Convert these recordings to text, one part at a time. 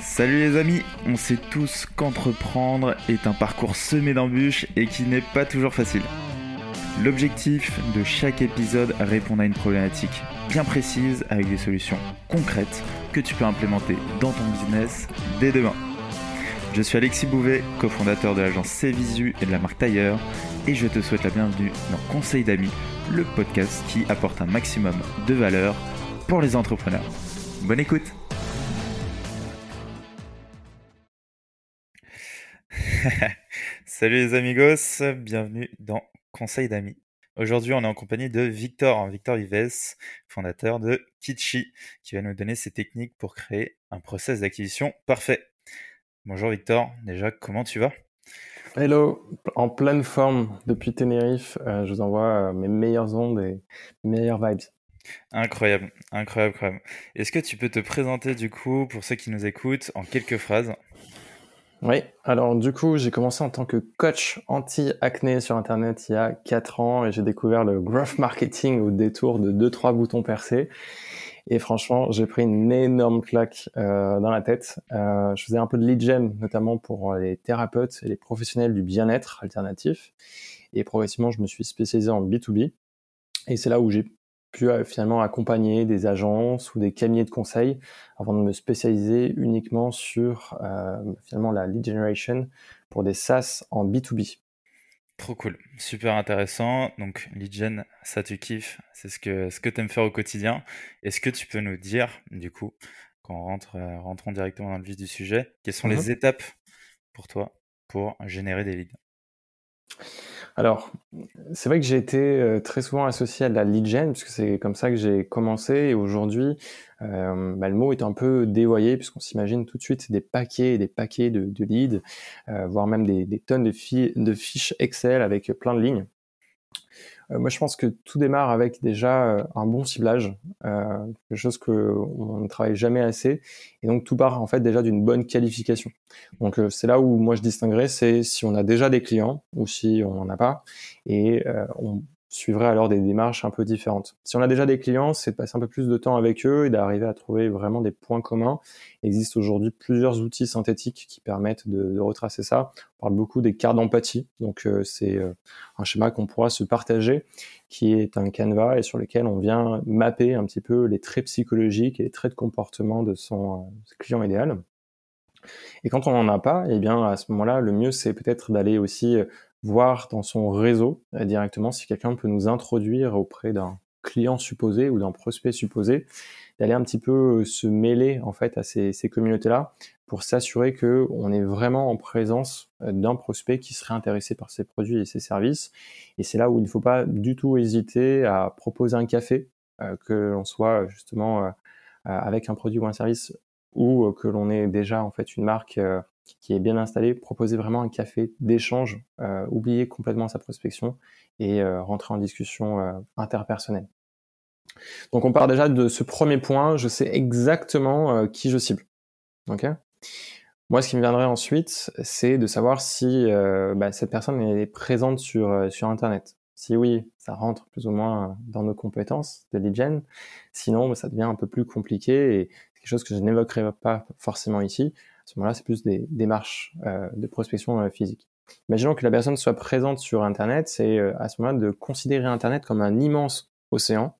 Salut les amis, on sait tous qu'entreprendre est un parcours semé d'embûches et qui n'est pas toujours facile. L'objectif de chaque épisode répond à une problématique bien précise avec des solutions concrètes que tu peux implémenter dans ton business dès demain. Je suis Alexis Bouvet, cofondateur de l'agence Cvisu et de la marque Tailleur, et je te souhaite la bienvenue dans Conseil d'amis, le podcast qui apporte un maximum de valeur pour les entrepreneurs. Bonne écoute Salut les amigos, bienvenue dans Conseil d'amis. Aujourd'hui, on est en compagnie de Victor, Victor Vives, fondateur de Kitchi, qui va nous donner ses techniques pour créer un process d'acquisition parfait. Bonjour Victor, déjà comment tu vas? Hello, en pleine forme depuis Tenerife, euh, je vous envoie euh, mes meilleures ondes et mes meilleures vibes. Incroyable, incroyable, incroyable. Est-ce que tu peux te présenter du coup pour ceux qui nous écoutent en quelques phrases? Oui, alors du coup, j'ai commencé en tant que coach anti-acné sur Internet il y a 4 ans et j'ai découvert le growth marketing au détour de 2-3 boutons percés. Et franchement, j'ai pris une énorme claque euh, dans la tête. Euh, je faisais un peu de lead gen, notamment pour les thérapeutes et les professionnels du bien-être alternatif. Et progressivement, je me suis spécialisé en B2B. Et c'est là où j'ai pu euh, finalement accompagner des agences ou des cabinets de conseil avant de me spécialiser uniquement sur euh, finalement la lead generation pour des SaaS en B2B. Trop cool, super intéressant. Donc lead gen, ça tu kiffes, c'est ce que ce que tu aimes faire au quotidien. Est-ce que tu peux nous dire du coup quand on rentre euh, rentrons directement dans le vif du sujet, quelles sont les mmh étapes pour toi pour générer des leads? Alors, c'est vrai que j'ai été euh, très souvent associé à la lead gen, puisque c'est comme ça que j'ai commencé. Et aujourd'hui, euh, bah, le mot est un peu dévoyé, puisqu'on s'imagine tout de suite des paquets et des paquets de, de leads, euh, voire même des, tonnes de, de, fiches Excel avec plein de lignes. Euh, moi, je pense que tout démarre avec déjà euh, un bon ciblage, euh, quelque chose qu'on ne travaille jamais assez, et donc tout part en fait déjà d'une bonne qualification. Donc c'est là où moi je distinguerais, c'est si on a déjà des clients ou si on n'en a pas, et on suivrait alors des démarches un peu différentes. Si on a déjà des clients, c'est de passer un peu plus de temps avec eux et d'arriver à trouver vraiment des points communs. Il existe aujourd'hui plusieurs outils synthétiques qui permettent de, retracer ça. On parle beaucoup des cartes d'empathie, donc euh, c'est euh, un schéma qu'on pourra se partager, qui est un canevas et sur lequel on vient mapper un petit peu les traits psychologiques et les traits de comportement de son euh, client idéal. Et quand on n'en a pas, eh bien à ce moment-là, le mieux c'est peut-être d'aller aussi voir dans son réseau euh, directement si quelqu'un peut nous introduire auprès d'un client supposé ou d'un prospect supposé, d'aller un petit peu euh, se mêler en fait à ces, communautés-là pour s'assurer que on est vraiment en présence euh, d'un prospect qui serait intéressé par ses produits et ses services. Et c'est là où il ne faut pas du tout hésiter à proposer un café, que l'on soit justement avec un produit ou un service ou que l'on ait déjà en fait une marque qui est bien installé, proposer vraiment un café d'échange, euh, oublier complètement sa prospection et euh, rentrer en discussion euh, interpersonnelle. Donc on part déjà de ce premier point, je sais exactement qui je cible. Moi, ce qui me viendrait ensuite, c'est de savoir si bah, cette personne est présente sur, sur Internet. Si oui, ça rentre plus ou moins dans nos compétences de lead Sinon, bah, ça devient un peu plus compliqué et quelque chose que je n'évoquerai pas forcément ici ce moment-là, c'est plus des démarches euh, de prospection euh, physique. Imaginons que la personne soit présente sur Internet, c'est euh, à ce moment-là de considérer Internet comme un immense océan.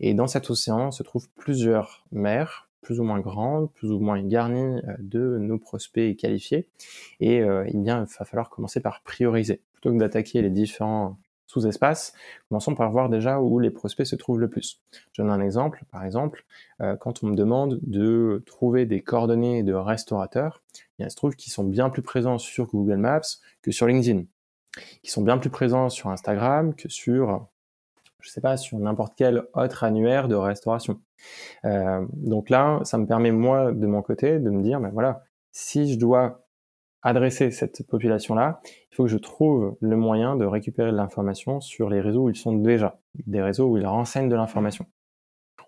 Et dans cet océan se trouvent plusieurs mers, plus ou moins grandes, plus ou moins garnies de nos prospects qualifiés. Et bien, il va falloir commencer par prioriser. Plutôt que d'attaquer les différents sous-espace, commençons par voir déjà où les prospects se trouvent le plus. Je donne un exemple, par exemple, euh, quand on me demande de trouver des coordonnées de restaurateurs, il se trouve qu'ils sont bien plus présents sur Google Maps que sur LinkedIn, qui sont bien plus présents sur Instagram que sur, je sais pas, sur n'importe quel autre annuaire de restauration. Euh, donc là, ça me permet moi de mon côté de me dire, ben voilà, si je dois adresser cette population-là, il faut que je trouve le moyen de récupérer de l'information sur les réseaux où ils sont déjà, des réseaux où ils renseignent de l'information.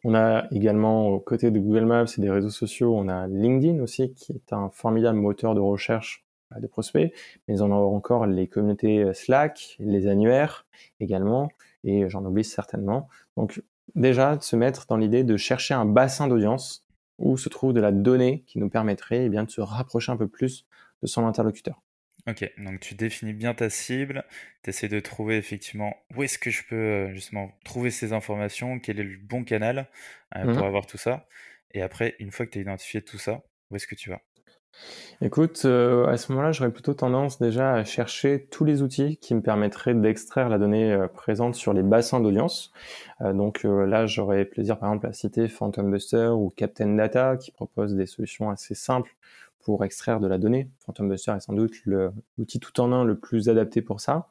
On a également aux côtés de Google Maps et des réseaux sociaux, on a LinkedIn aussi, qui est un formidable moteur de recherche euh, de prospects, mais on a encore les communautés euh, Slack, les annuaires également, et j'en oublie certainement. Donc déjà, de se mettre dans l'idée de chercher un bassin d'audience où se trouve de la donnée qui nous permettrait eh bien, de se rapprocher un peu plus de son interlocuteur. Ok, donc tu définis bien ta cible, tu essaies de trouver effectivement où est-ce que je peux euh, justement trouver ces informations, quel est le bon canal euh, pour mmh avoir tout ça. Et après, une fois que tu as identifié tout ça, où est-ce que tu vas? Écoute, euh, à ce moment-là, j'aurais plutôt tendance déjà à chercher tous les outils qui me permettraient d'extraire la donnée présente sur les bassins d'audience. donc là, j'aurais plaisir par exemple à citer Phantom Buster ou Captain Data qui proposent des solutions assez simples pour extraire de la donnée. Phantom Buster est sans doute l'outil tout en un le plus adapté pour ça.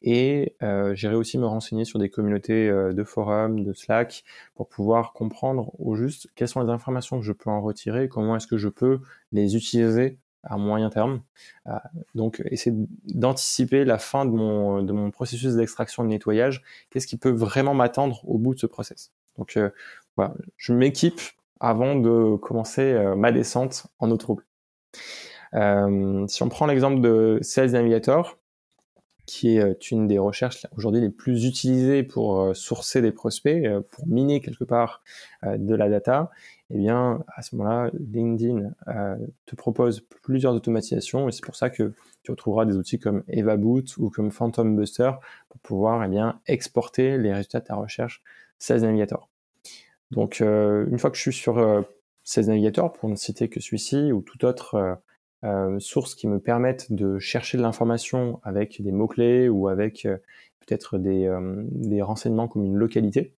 Et euh, j'irai aussi me renseigner sur des communautés euh, de forums, de Slack, pour pouvoir comprendre au juste quelles sont les informations que je peux en retirer, comment est-ce que je peux les utiliser à moyen terme. Euh, donc, essayer d'anticiper la fin de mon, processus d'extraction de nettoyage. Qu'est-ce qui peut vraiment m'attendre au bout de ce process? Donc, voilà, je m'équipe avant de commencer ma descente en eau trouble. Euh, si on prend l'exemple de Sales Navigator, qui est euh, une des recherches aujourd'hui les plus utilisées pour euh, sourcer des prospects, pour miner quelque part de la data, eh bien, à ce moment-là, LinkedIn te propose plusieurs automatisations et c'est pour ça que tu retrouveras des outils comme EvaBoot ou comme Phantom Buster pour pouvoir eh bien, exporter les résultats de ta recherche Sales Navigator. Donc, une fois que je suis sur ces navigateurs, pour ne citer que celui-ci, ou toute autre euh, euh, source qui me permettent de chercher de l'information avec des mots-clés ou avec euh, peut-être des, renseignements comme une localité,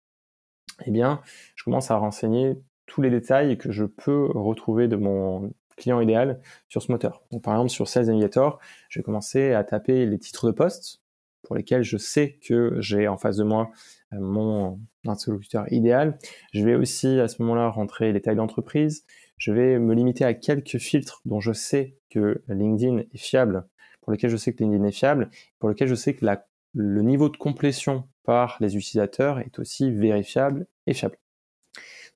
eh bien, je commence à renseigner tous les détails que je peux retrouver de mon client idéal sur ce moteur. Par exemple, sur Sales Navigator, je vais commencer à taper les titres de poste pour lesquels je sais que j'ai en face de moi mon interlocuteur idéal. Je vais aussi à ce moment-là rentrer les tailles d'entreprise. Je vais me limiter à quelques filtres dont je sais que LinkedIn est fiable, pour lesquels je sais que LinkedIn est fiable, pour lesquels je sais que le niveau de complétion par les utilisateurs est aussi vérifiable et fiable.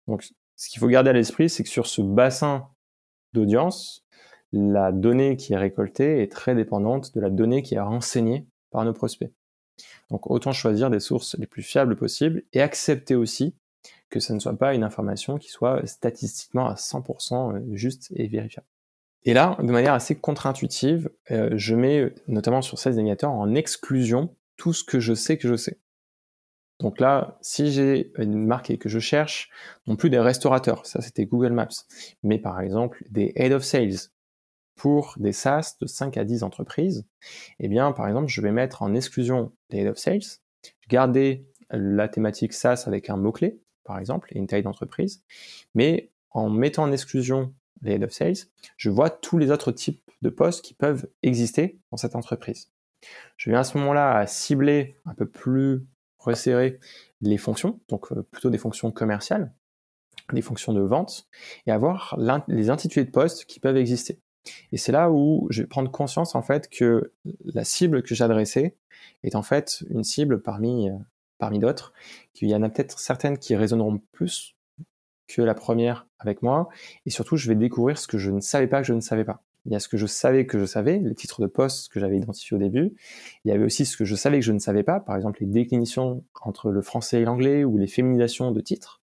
Donc, ce qu'il faut garder à l'esprit, c'est que sur ce bassin d'audience, la donnée qui est récoltée est très dépendante de la donnée qui est renseignée par nos prospects. Donc autant choisir des sources les plus fiables possibles et accepter aussi que ce ne soit pas une information qui soit statistiquement à 100% euh, juste et vérifiable. Et là, de manière assez contre-intuitive, euh, je mets notamment sur ces Navigator en exclusion tout ce que je sais que je sais. Donc là, si j'ai une marque et que je cherche, non plus des restaurateurs, ça c'était Google Maps, mais par exemple des head of sales, pour des SaaS de 5 à 10 entreprises, eh bien, par exemple, je vais mettre en exclusion les head of sales, garder la thématique SaaS avec un mot-clé, par exemple, et une taille d'entreprise, mais en mettant en exclusion les head of sales, je vois tous les autres types de postes qui peuvent exister dans cette entreprise. Je viens à ce moment-là à cibler un peu plus resserré les fonctions, donc euh, plutôt des fonctions commerciales, des fonctions de vente, et avoir les intitulés de postes qui peuvent exister. Et c'est là où je vais prendre conscience en fait que la cible que j'adressais est en fait une cible parmi, euh, parmi d'autres, qu'il y en a peut-être certaines qui résonneront plus que la première avec moi, et surtout je vais découvrir ce que je ne savais pas que je ne savais pas. Il y a ce que je savais que je savais, les titres de poste que j'avais identifiés au début. Il y avait aussi ce que je savais que je ne savais pas, par exemple les déclinaisons entre le français et l'anglais ou les féminisations de titres.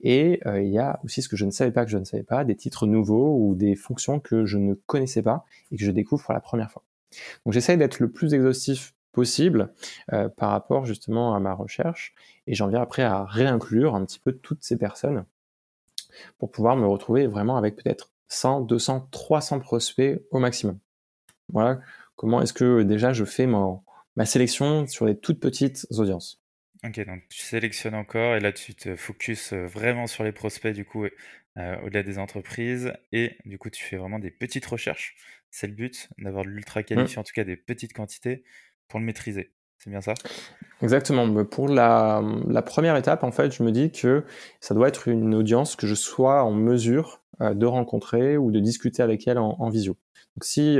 Et euh, il y a aussi ce que je ne savais pas que je ne savais pas, des titres nouveaux ou des fonctions que je ne connaissais pas et que je découvre pour la première fois. Donc j'essaye d'être le plus exhaustif possible euh, par rapport justement à ma recherche et j'en viens après à réinclure un petit peu toutes ces personnes pour pouvoir me retrouver vraiment avec peut-être 100, 200, 300 prospects au maximum. Voilà comment est-ce que déjà je fais ma sélection sur des toutes petites audiences. Ok, donc tu sélectionnes encore et là tu te focuses euh, vraiment sur les prospects du coup euh, au-delà des entreprises et du coup tu fais vraiment des petites recherches. C'est le but d'avoir de l'ultra mmh. qualifié, en tout cas des petites quantités pour le maîtriser. C'est bien ça? Exactement. Pour la, première étape, en fait, je me dis que ça doit être une audience que je sois en mesure euh, de rencontrer ou de discuter avec elle en, visio. Donc si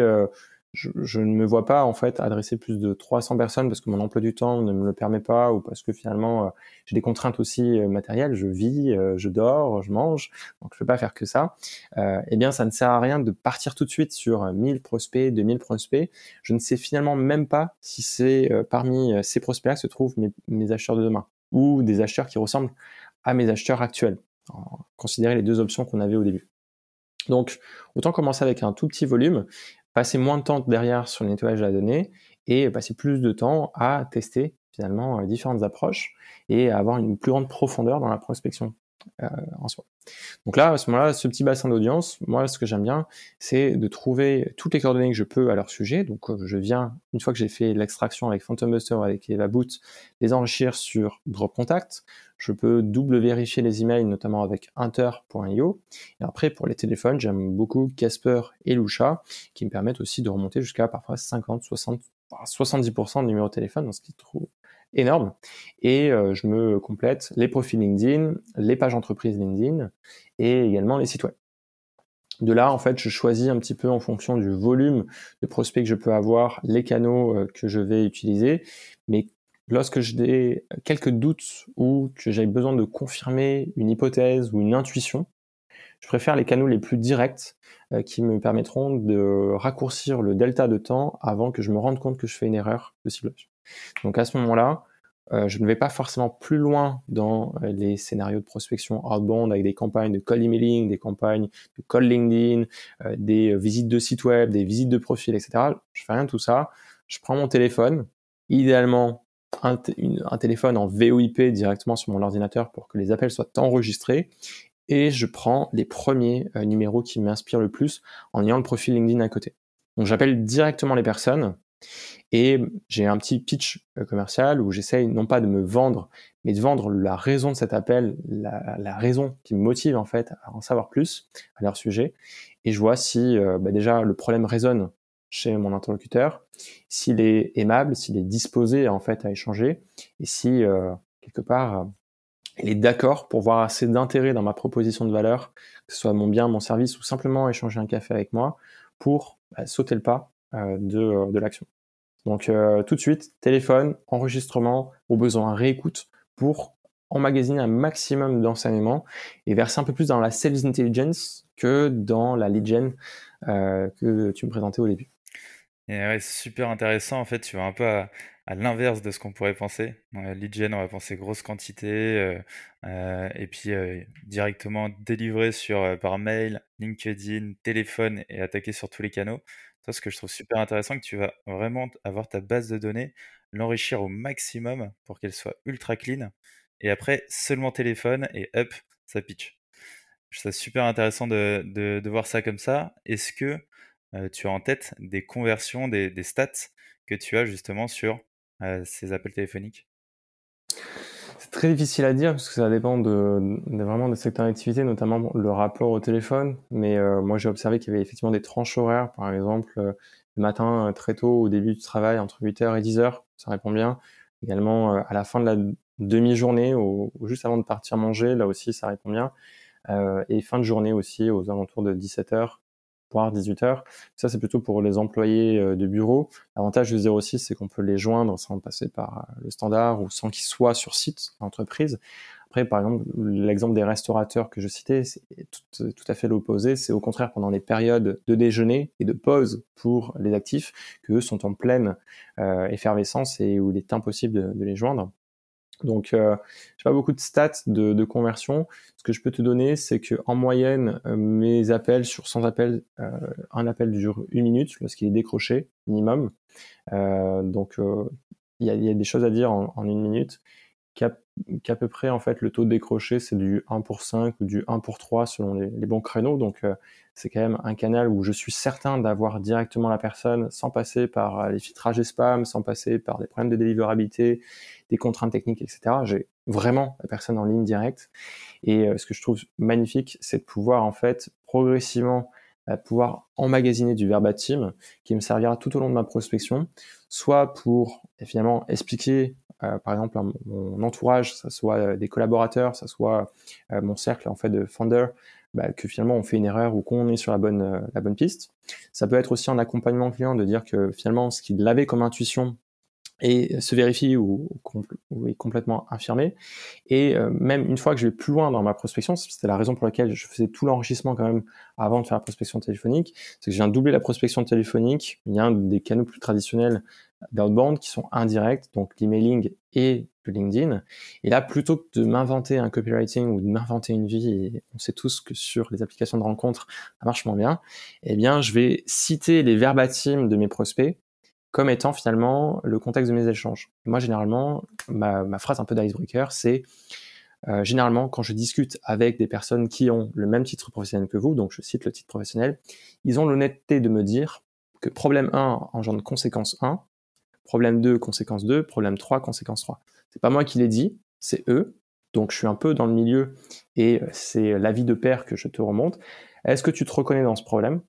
je, ne me vois pas en fait adresser plus de 300 personnes parce que mon emploi du temps ne me le permet pas ou parce que finalement euh, j'ai des contraintes aussi euh, matérielles, je vis, euh, je dors, je mange, donc je peux pas faire que ça. eh bien, ça ne sert à rien de partir tout de suite sur 1000 prospects, 2000 prospects. Je ne sais finalement même pas si c'est parmi ces prospects-là se trouvent mes, mes acheteurs de demain ou des acheteurs qui ressemblent à mes acheteurs actuels. considérer les deux options qu'on avait au début. Donc, autant commencer avec un tout petit volume, passer moins de temps derrière sur le nettoyage de la donnée et passer plus de temps à tester finalement euh, différentes approches et à avoir une plus grande profondeur dans la prospection en soi. Donc là, à ce moment-là, ce petit bassin d'audience, moi, ce que j'aime bien, c'est de trouver toutes les coordonnées que je peux à leur sujet. Donc, euh, je viens, une fois que j'ai fait l'extraction avec Phantom Buster, avec Eva Boot, les enrichir sur Drop Contact. Je peux double vérifier les emails, notamment avec Inter.io. Et après, pour les téléphones, j'aime beaucoup Casper et Lucha, qui me permettent aussi de remonter jusqu'à parfois 50, 60, 70% de numéro de téléphone, ce qui trouve énorme. Et euh, je me complète les profils LinkedIn, les pages entreprises LinkedIn et également les sites web. De là, en fait, je choisis un petit peu en fonction du volume de prospects que je peux avoir, les canaux euh, que je vais utiliser. Mais lorsque j'ai quelques doutes ou que j'ai besoin de confirmer une hypothèse ou une intuition, je préfère les canaux les plus directs euh, qui me permettront de raccourcir le delta de temps avant que je me rende compte que je fais une erreur de ciblage. Donc à ce moment-là, euh, je ne vais pas forcément plus loin dans euh, les scénarios de prospection outbound avec des campagnes de call emailing, des campagnes de call LinkedIn, euh, des visites de site web, des visites de profil, etc. Je fais rien de tout ça. Je prends mon téléphone, idéalement un téléphone en VoIP directement sur mon ordinateur pour que les appels soient enregistrés et je prends les premiers numéros qui m'inspirent le plus en ayant le profil LinkedIn à côté. Donc j'appelle directement les personnes et j'ai un petit pitch euh, commercial où j'essaye non pas de me vendre, mais de vendre la raison de cet appel, la, raison qui me motive en fait à en savoir plus à leur sujet. Et je vois si euh, bah, déjà le problème résonne chez mon interlocuteur, s'il est aimable, s'il est disposé en fait à échanger, et si euh, quelque part il est d'accord pour voir assez d'intérêt dans ma proposition de valeur, que ce soit mon bien, mon service ou simplement échanger un café avec moi, pour bah, sauter le pas de, de l'action. Donc euh, tout de suite, téléphone, enregistrement, au besoin réécoute pour emmagasiner un maximum d'enseignements et verser un peu plus dans la sales intelligence que dans la lead gen euh, que tu me présentais au début. Et super intéressant. En fait, tu vas un peu à, l'inverse de ce qu'on pourrait penser. La lead gen, on va penser grosse quantité euh, et puis directement délivrer sur par mail, LinkedIn, téléphone et attaquer sur tous les canaux ce que je trouve super intéressant, que tu vas vraiment avoir ta base de données, l'enrichir au maximum pour qu'elle soit ultra clean. Et après, seulement téléphone et hop, ça pitch. Je trouve ça super intéressant de, de, voir ça comme ça. Est-ce que tu as en tête des conversions, des, stats que tu as justement sur ces appels téléphoniques? Très difficile à dire parce que ça dépend de, vraiment des secteurs d'activité, notamment le rapport au téléphone. Mais euh, moi, j'ai observé qu'il y avait effectivement des tranches horaires, par exemple, euh, le matin euh, très tôt au début du travail, entre 8h et 10h, ça répond bien. Également à la fin de la demi-journée ou, juste avant de partir manger, là aussi, ça répond bien. et fin de journée aussi, aux alentours de 17h, 18 heures. Ça, c'est plutôt pour les employés euh, de bureau. L'avantage du 06, c'est qu'on peut les joindre sans passer par euh, le standard ou sans qu'ils soient sur site d'entreprise. Après, par exemple, l'exemple des restaurateurs que je citais, c'est tout, à fait l'opposé. C'est au contraire pendant les périodes de déjeuner et de pause pour les actifs qu'eux sont en pleine euh, effervescence et où il est impossible de les joindre. Donc, euh, j'ai pas beaucoup de stats de, conversion. Ce que je peux te donner, c'est que en moyenne, euh, mes appels sur 100 appels, euh, un appel dure une minute lorsqu'il est décroché minimum. Donc, il y a, des choses à dire en une minute. Qu'à peu près, en fait, le taux décroché, c'est du 1 pour 5 ou du 1 pour 3 selon les, bons créneaux. Donc, c'est quand même un canal où je suis certain d'avoir directement la personne sans passer par les filtrages et spam, sans passer par des problèmes de délivrabilité, des contraintes techniques, etc. J'ai vraiment la personne en ligne directe. Et euh, ce que je trouve magnifique, c'est de pouvoir en fait progressivement euh, pouvoir emmagasiner du verbatim qui me servira tout au long de ma prospection, soit pour finalement expliquer euh, par exemple mon entourage, ça soit des collaborateurs, ça soit mon cercle en fait de founder, bah, que finalement on fait une erreur ou qu'on est sur la bonne la bonne piste. Ça peut être aussi en accompagnement client de dire que finalement ce qu'il avait comme intuition et se vérifie ou, est complètement infirmé. Et euh, même une fois que je vais plus loin dans ma prospection, c'était la raison pour laquelle je faisais tout l'enrichissement quand même avant de faire la prospection téléphonique, c'est que je viens doubler la prospection téléphonique. Il y a un des canaux plus traditionnels d'outbound qui sont indirects, donc l'emailing et de LinkedIn. Et là, plutôt que de m'inventer un copywriting ou de m'inventer une vie, et on sait tous que sur les applications de rencontres, ça marche moins bien, eh bien, je vais citer les verbatims de mes prospects comme étant finalement le contexte de mes échanges. moi, généralement, ma, phrase un peu d'icebreaker, c'est euh, généralement, quand je discute avec des personnes qui ont le même titre professionnel que vous, donc je cite le titre professionnel, ils ont l'honnêteté de me dire que problème 1 engendre conséquence 1, problème 2, conséquence 2, problème 3, conséquence 3. C'est pas moi qui l'ai dit, c'est eux. Donc je suis un peu dans le milieu et c'est l'avis de père que je te remonte. Est-ce que tu te reconnais dans ce problème?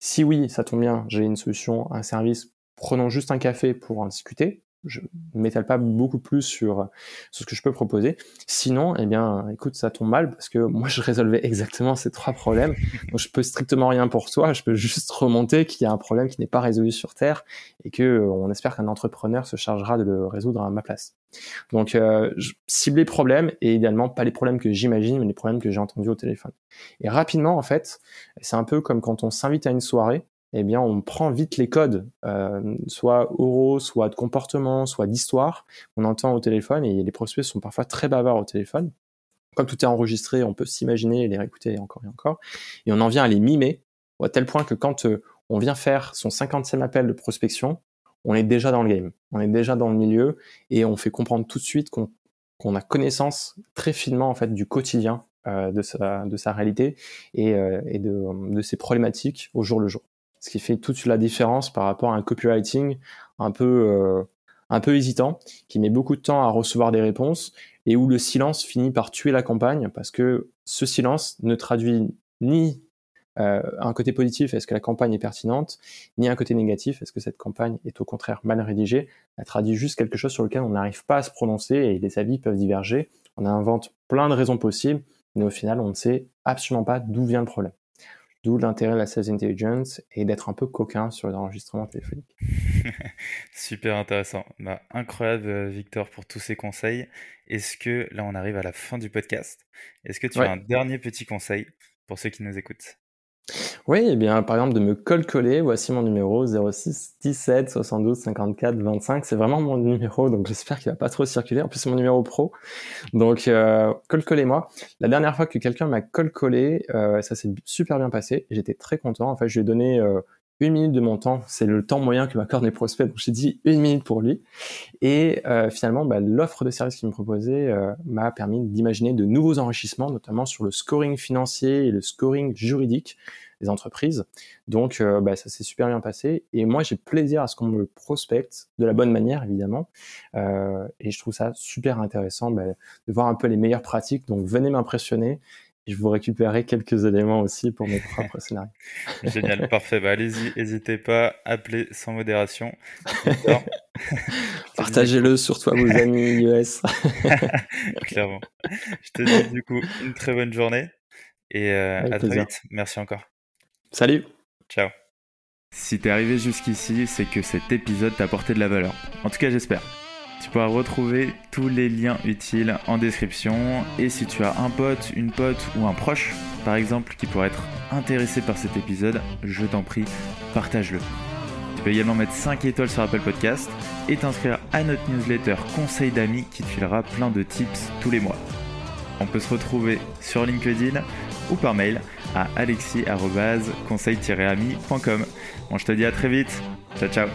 Si oui, ça tombe bien, j'ai une solution, un service. Prenons juste un café pour en discuter je m'étale pas beaucoup plus sur, ce que je peux proposer. Sinon, eh bien, écoute, ça tombe mal parce que moi, je résolvais exactement ces trois problèmes. Donc, je peux strictement rien pour toi. Je peux juste remonter qu'il y a un problème qui n'est pas résolu sur Terre et que euh, on espère qu'un entrepreneur se chargera de le résoudre à ma place. Donc, euh, cibler problèmes et idéalement pas les problèmes que j'imagine, mais les problèmes que j'ai entendus au téléphone. Et rapidement, en fait, c'est un peu comme quand on s'invite à une soirée eh bien, on prend vite les codes, euh, soit oraux, soit de comportement, soit d'histoire, on entend au téléphone, et les prospects sont parfois très bavards au téléphone. Comme tout est enregistré, on peut s'imaginer les réécouter encore et encore, et on en vient à les mimer, à tel point que quand euh, on vient faire son 50e appel de prospection, on est déjà dans le game, on est déjà dans le milieu, et on fait comprendre tout de suite qu'on a connaissance très finement en fait du quotidien euh, de, sa, réalité et, de ses problématiques au jour le jour ce qui fait toute la différence par rapport à un copywriting un peu euh, un peu hésitant, qui met beaucoup de temps à recevoir des réponses et où le silence finit par tuer la campagne parce que ce silence ne traduit ni euh, un côté positif, est-ce que la campagne est pertinente, ni un côté négatif, est-ce que cette campagne est au contraire mal rédigée. Elle traduit juste quelque chose sur lequel on n'arrive pas à se prononcer et les avis peuvent diverger. On invente plein de raisons possibles, mais au final, on ne sait absolument pas d'où vient le problème. D'où l'intérêt de la sales intelligence et d'être un peu coquin sur les enregistrements téléphoniques. Super intéressant. Bah, incroyable, euh, Victor, pour tous ces conseils. Est-ce que là, on arrive à la fin du podcast Est-ce que tu as un dernier petit conseil pour ceux qui nous écoutent? Oui, eh bien, par exemple, de me coller. Voici mon numéro 06 17 72 54 25. C'est vraiment mon numéro, donc j'espère qu'il va pas trop circuler. En plus, c'est mon numéro pro. Donc, euh, moi La dernière fois que quelqu'un m'a collé, euh, ça s'est super bien passé. J'étais très content. En fait, je lui ai donné euh, une minute de mon temps. C'est le temps moyen que m'accordent mes prospects. Donc, j'ai dit une minute pour lui. Et euh, finalement, bah, l'offre de service qu'il me proposait euh, m'a permis d'imaginer de nouveaux enrichissements, notamment sur le scoring financier et le scoring juridique des entreprises. Donc, euh, bah, ça s'est super bien passé. Et moi, j'ai plaisir à ce qu'on me prospecte de la bonne manière, évidemment. Euh, et je trouve ça super intéressant bah, de voir un peu les meilleures pratiques. Donc, venez m'impressionner. Et je vous récupérerai quelques éléments aussi pour mes propres scénarios. Génial, parfait. Bah, allez-y, n'hésitez pas, appelez sans modération. Partagez-le sur toi, vos amis US. Clairement. Je te dis du coup une très bonne journée et euh, à très vite. Merci encore. Salut. Ciao. Si t'es arrivé jusqu'ici, c'est que cet épisode t'a apporté de la valeur. En tout cas, j'espère. Tu pourras retrouver tous les liens utiles en description. Et si tu as un pote, une pote ou un proche, par exemple, qui pourrait être intéressé par cet épisode, je t'en prie, partage-le. Tu peux également mettre 5 étoiles sur Apple Podcast et t'inscrire à notre newsletter Conseil d'amis qui te filera plein de tips tous les mois. On peut se retrouver sur LinkedIn ou par mail à alexis-conseil-ami.com. Bon, je te dis à très vite. Ciao, ciao.